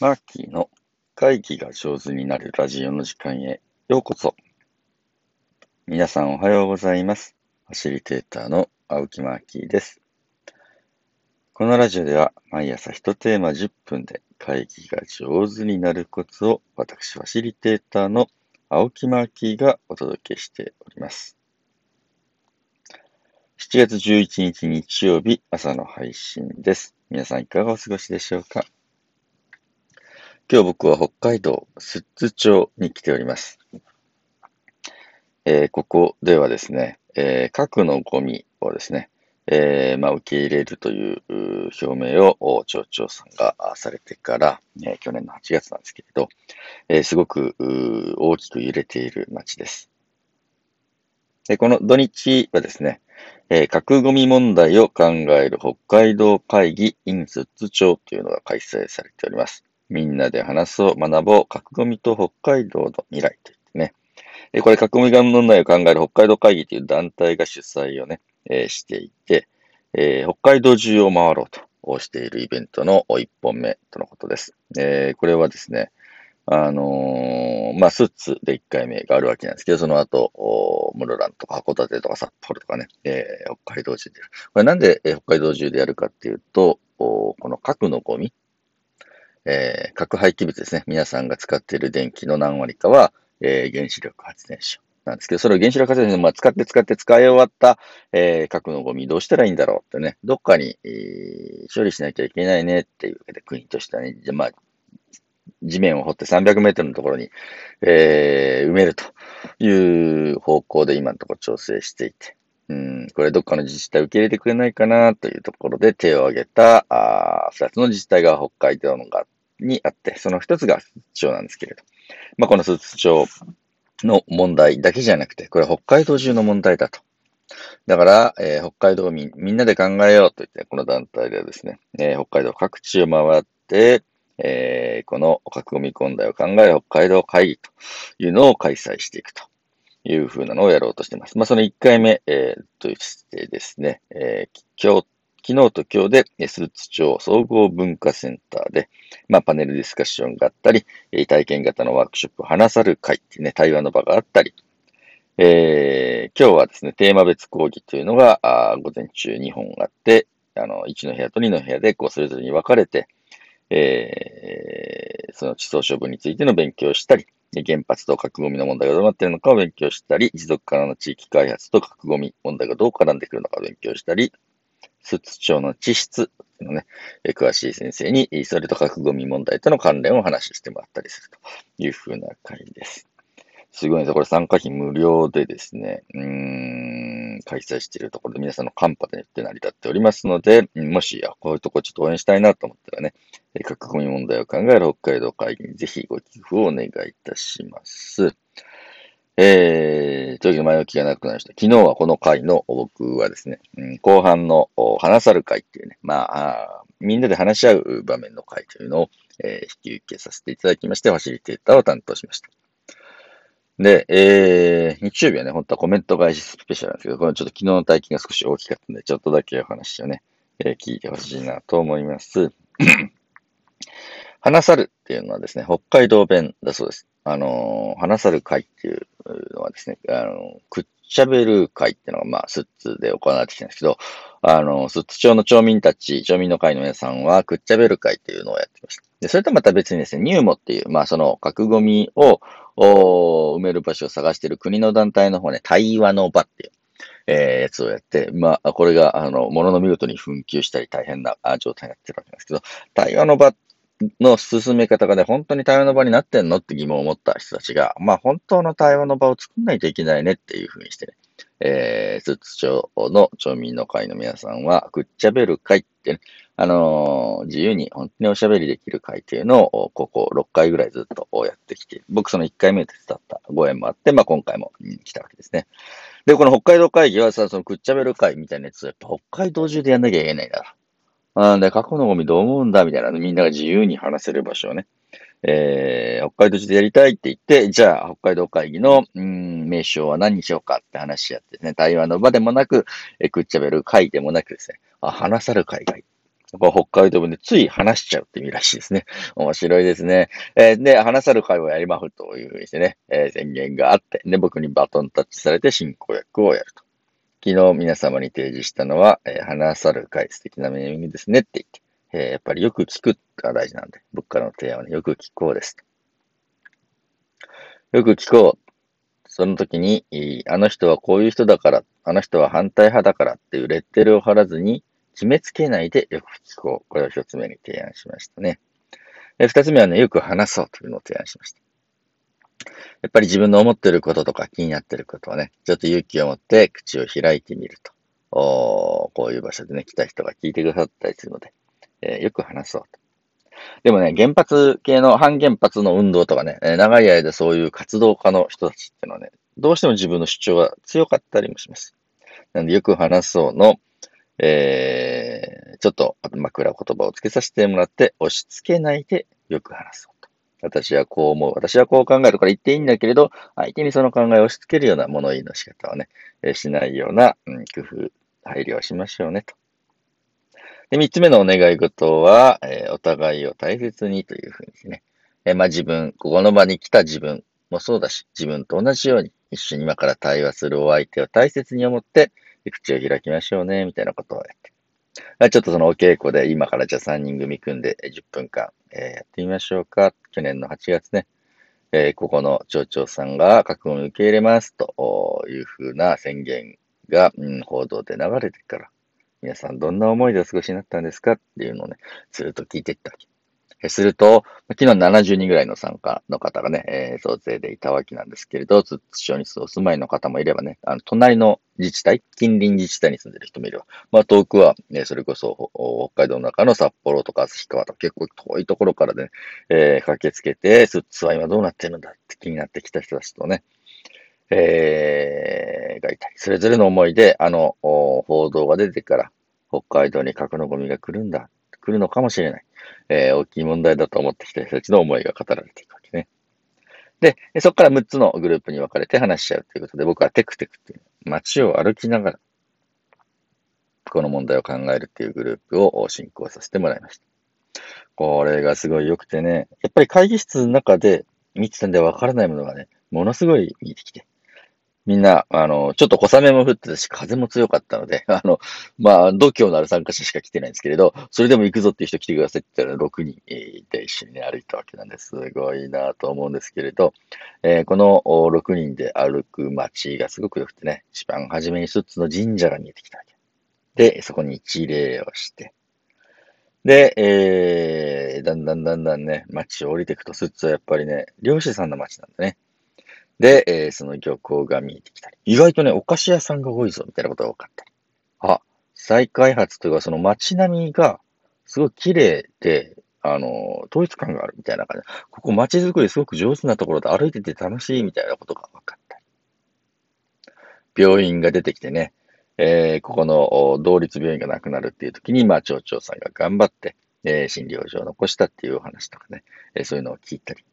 マーキーの会議が上手になるラジオの時間へようこそ。皆さんおはようございます。ファシリテーターの青木マーキーです。このラジオでは毎朝一テーマ10分で会議が上手になるコツを私ファシリテーターの青木マーキーがお届けしております。7月11日日曜日朝の配信です。皆さんいかがお過ごしでしょうか？今日僕は北海道寿都町に来ております。えーここではですね、えー核のゴミをですね、えーまあ、受け入れるという表明を町長さんがされてから、え去年の8月なんですけれど、えすごく大きく揺れている町です。でこの土日はですね、え核ゴミ問題を考える北海道会議 in 寿都町というのが開催されております。みんなで話そう、学ぼう、核ゴミと北海道の未来といってね。えこれ、核ゴミ問題を考える北海道会議という団体が主催をね、えーしていて、えー北海道中を回ろうとしているイベントの1本目とのことです。えーこれはですね、あのーまあ、スーツで1回目があるわけなんですけど、その後、室蘭とか函館とか札幌とかね、えー北海道中で。これなんで、えー北海道中でやるかっていうと、この核のゴミ、えー核廃棄物ですね。皆さんが使っている電気の何割かは、えー原子力発電所なんですけど、それを原子力発電所、まあ、使って使って使い終わった、えー核のゴミどうしたらいいんだろうってね、どっかに、えー処理しなきゃいけないねっていうわけで、国としてはね、じゃまあ、地面を掘って300メートルのところに、えー埋めるという方向で今のところ調整していて、うん、これどっかの自治体受け入れてくれないかなというところで手を挙げた、あ2つの自治体が北海道のがあっにあって、その一つが寿都町なんですけれど、まあ、この寿都町の問題だけじゃなくて、これは北海道中の問題だと。だから、えー北海道民みんなで考えようといって、この団体ではですね、えー北海道各地を回って、えーこの核ゴミ問題を考える北海道会議というのを開催していくというふうなのをやろうとしています。まあ、その1回目、えーとしてですね、えー今日、昨日と今日で、えー寿都町総合文化センターで、まあ、パネルディスカッションがあったり、体験型のワークショップ、話さる会っていうね、対話の場があったり、えー今日はですね、テーマ別講義というのが、あ午前中2本あって、あの、1の部屋と2の部屋で、こう、それぞれに分かれて、えーその地層処分についての勉強をしたり、原発と核ゴミの問題がどうなっているのかを勉強したり、持続可能な地域開発と核ゴミ問題がどう絡んでくるのかを勉強したり、寿都町の地質のね、詳しい先生に、それと核ゴミ問題との関連をお話ししてもらったりするというふうな会です。すごいです。これ参加費無料でですね、うーん、開催しているところで皆さんのカンパでって成り立っておりますので、もし、あ、こういうとこちょっと応援したいなと思ったらね、核ゴミ問題を考える北海道会議にぜひご寄付をお願いいたします。えー、という前置きがなくなりました。昨日はこの回の僕はですね、うん後半の話さる会っていうね、まあ、みんなで話し合う場面の会というのを、えー引き受けさせていただきまして、ファシリテーターを担当しました。で、えー、日曜日はね、本当はコメント返しスペシャルなんですけど、これちょっと昨日の体験が少し大きかったので、ちょっとだけお話をね、えー聞いてほしいなと思います。話さるっていうのはですね、北海道弁だそうです。あのー話さる会っていうのはですね、あのくっちゃべる会っていうのが、まあ、スッツで行われてきたんですけど、あの、寿都町の町民たち、町民の会の皆さんは、くっちゃべる会っていうのをやってました。で、それとまた別にですね、ニューモっていう、まあ、その、核ゴミを、お埋める場所を探している国の団体の方ね、対話の場っていう、えーやつをやって、まあ、これが、あの、ものの見事に紛糾したり大変なあ状態になってるわけなんですけど、対話の場の進め方がね、本当に対話の場になってんのって疑問を持った人たちが、まあ、本当の対話の場を作んないといけないねっていうふうにしてね、えー、寿都町の町民の会の皆さんは、くっちゃべる会ってね、あのー自由に本当におしゃべりできる会っていうのを、ここ6回ぐらいずっとやってきて、僕その1回目で伝ったご縁もあって、まあ今回も、来たわけですね。で、この北海道会議はさ、そのくっちゃべる会みたいなやつをやっぱ北海道中でやんなきゃいけないな。あで、過去のゴミどう思うんだみたいな、みんなが自由に話せる場所をね、えー、北海道中でやりたいって言って、じゃあ、北海道会議の、うん、名称は何にしようかって話し合ってね、対話の場でもなく、えくっちゃべる会でもなくですね、あ、話さる会がいい。こ北海道でつい話しちゃうって意味らしいですね。面白いですね。えー、で、話さる会をやりまふというふうにしてね、えー、宣言があって、で、僕にバトンタッチされて進行役をやると。昨日皆様に提示したのは、えー、話さる会素敵なネーミングですねって言って、えー、やっぱりよく聞くが大事なんで、僕からの提案はね、よく聞こうです。よく聞こう。その時に、あの人はこういう人だから、あの人は反対派だからっていうレッテルを貼らずに、決めつけないでよく聞こう。これを一つ目に提案しましたね。二つ目はね、よく話そうというのを提案しました。やっぱり自分の思ってることとか気になってることをね、ちょっと勇気を持って口を開いてみると。おこういう場所でね、来た人が聞いてくださったりするので、えー、よく話そうと。でもね、原発系の反原発の運動とかね、長い間そういう活動家の人たちっていうのはね、どうしても自分の主張が強かったりもします。なんで、よく話そうの、えー、ちょっと枕言葉をつけさせてもらって、押し付けないでよく話そう。私はこう思う。私はこう考えるから言っていいんだけれど、相手にその考えを押し付けるような物言いの仕方をね、えしないような、うん、工夫、配慮をしましょうねと。で、三つ目のお願い事は、えー、お互いを大切にというふうにですね。えー、まあ自分、ここの場に来た自分もそうだし、自分と同じように一緒に今から対話するお相手を大切に思って、口を開きましょうね、みたいなことをやって。ちょっとそのお稽古で今からじゃあ3人組組んで10分間、えー、やってみましょうか。去年の8月ね、えー、ここの町長さんが覚悟を受け入れますというふうな宣言が、うん、報道で流れてから、皆さんどんな思いでお過ごしになったんですかっていうのをね、ずっと聞いていったわけ。すると、昨日70人ぐらいの参加の方がね、えー、総勢でいたわけなんですけれど、津町にお住まいの方もいればね、あの、隣の自治体、近隣自治体に住んでる人もいれば、まあ遠くは、ね、それこそ北海道の中の札幌とか旭川とか結構遠いところからね、えー、駆けつけて、スッツは今どうなってるんだって気になってきた人たちとね、えー、がいたり、それぞれの思いで、あの、報道が出てから、北海道に核のゴミが来るんだ、来るのかもしれない。えー、大きい問題だと思ってきた人たちの思いが語られていくわけね。で、そこから6つのグループに分かれて話し合うということで、僕はテクテクっていう街を歩きながら、この問題を考えるっていうグループを進行させてもらいました。これがすごい良くてね、やっぱり会議室の中で見てたんで分からないものがね、ものすごい見えてきて、みんな、あの、ちょっと小雨も降ってたし、風も強かったので、あの、まあ、度胸のある参加者しか来てないんですけれど、それでも行くぞっていう人来てくださいって言ったら6人で一緒に、歩いたわけなんです。すごいなと思うんですけれど、えー、この6人で歩く街がすごく良くてね、一番初めに一つの神社が見えてきたわけ。で、そこに一礼をして、で、えー、だんだんだんだんね、街を降りていくと、スッツはやっぱりね、漁師さんの街なんだね。で、えー、その漁港が見えてきたり。意外とね、お菓子屋さんが多いぞ、みたいなことが分かったり。あ、再開発というか、その街並みが、すごい綺麗で、あの、統一感があるみたいな感じ。ここ街づくりすごく上手なところで歩いてて楽しいみたいなことが分かったり。病院が出てきてね、えー、ここの同立病院がなくなるっていう時に、まあ、町長さんが頑張って、えー、診療所を残したっていうお話とかね、えー、そういうのを聞いたり。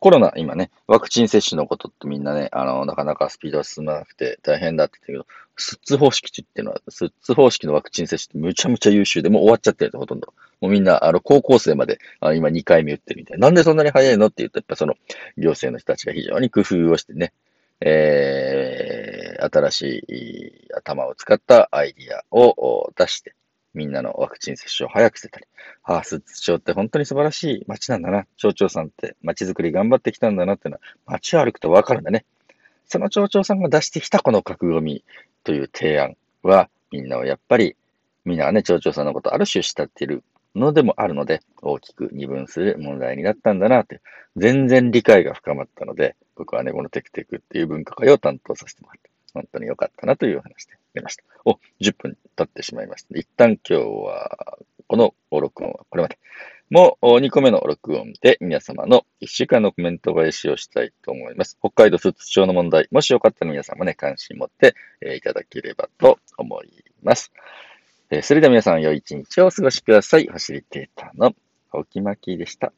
コロナ、今ね、ワクチン接種のことってみんなね、あの、なかなかスピードが進まなくて大変だって言ってるけど、スッツ方式っていうのは、スッツ方式のワクチン接種ってむちゃむちゃ優秀で、もう終わっちゃってると、ほとんど。もうみんな、あの、高校生まで、あ今2回目打ってるみたいな。なんでそんなに早いのって言うと、やっぱその、行政の人たちが非常に工夫をしてね、えー、新しい頭を使ったアイディアを出して、みんなのワクチン接種を早くしてたり、ああ、寿司町って本当に素晴らしい街なんだな。町長さんって街づくり頑張ってきたんだなっていうのは、街を歩くとわかるんだね。その町長さんが出してきたこの格ゴミという提案は、みんなをやっぱり、みんながね、町長さんのことある種慕っているのでもあるので、大きく二分する問題になったんだなって、全然理解が深まったので、僕はね、このテクテクっていう文化会を担当させてもらって、本当に良かったなという話で出ました。お、10分経ってしまいました。一旦今日は、この録音はこれまで。もう2個目の録音で皆様の1週間のコメント返しをしたいと思います。北海道寿都町の問題、もしよかったら皆さんもね、関心持って、いただければと思います。それでは皆さん良い一日をお過ごしください。ファシリテーターの青木巻でした。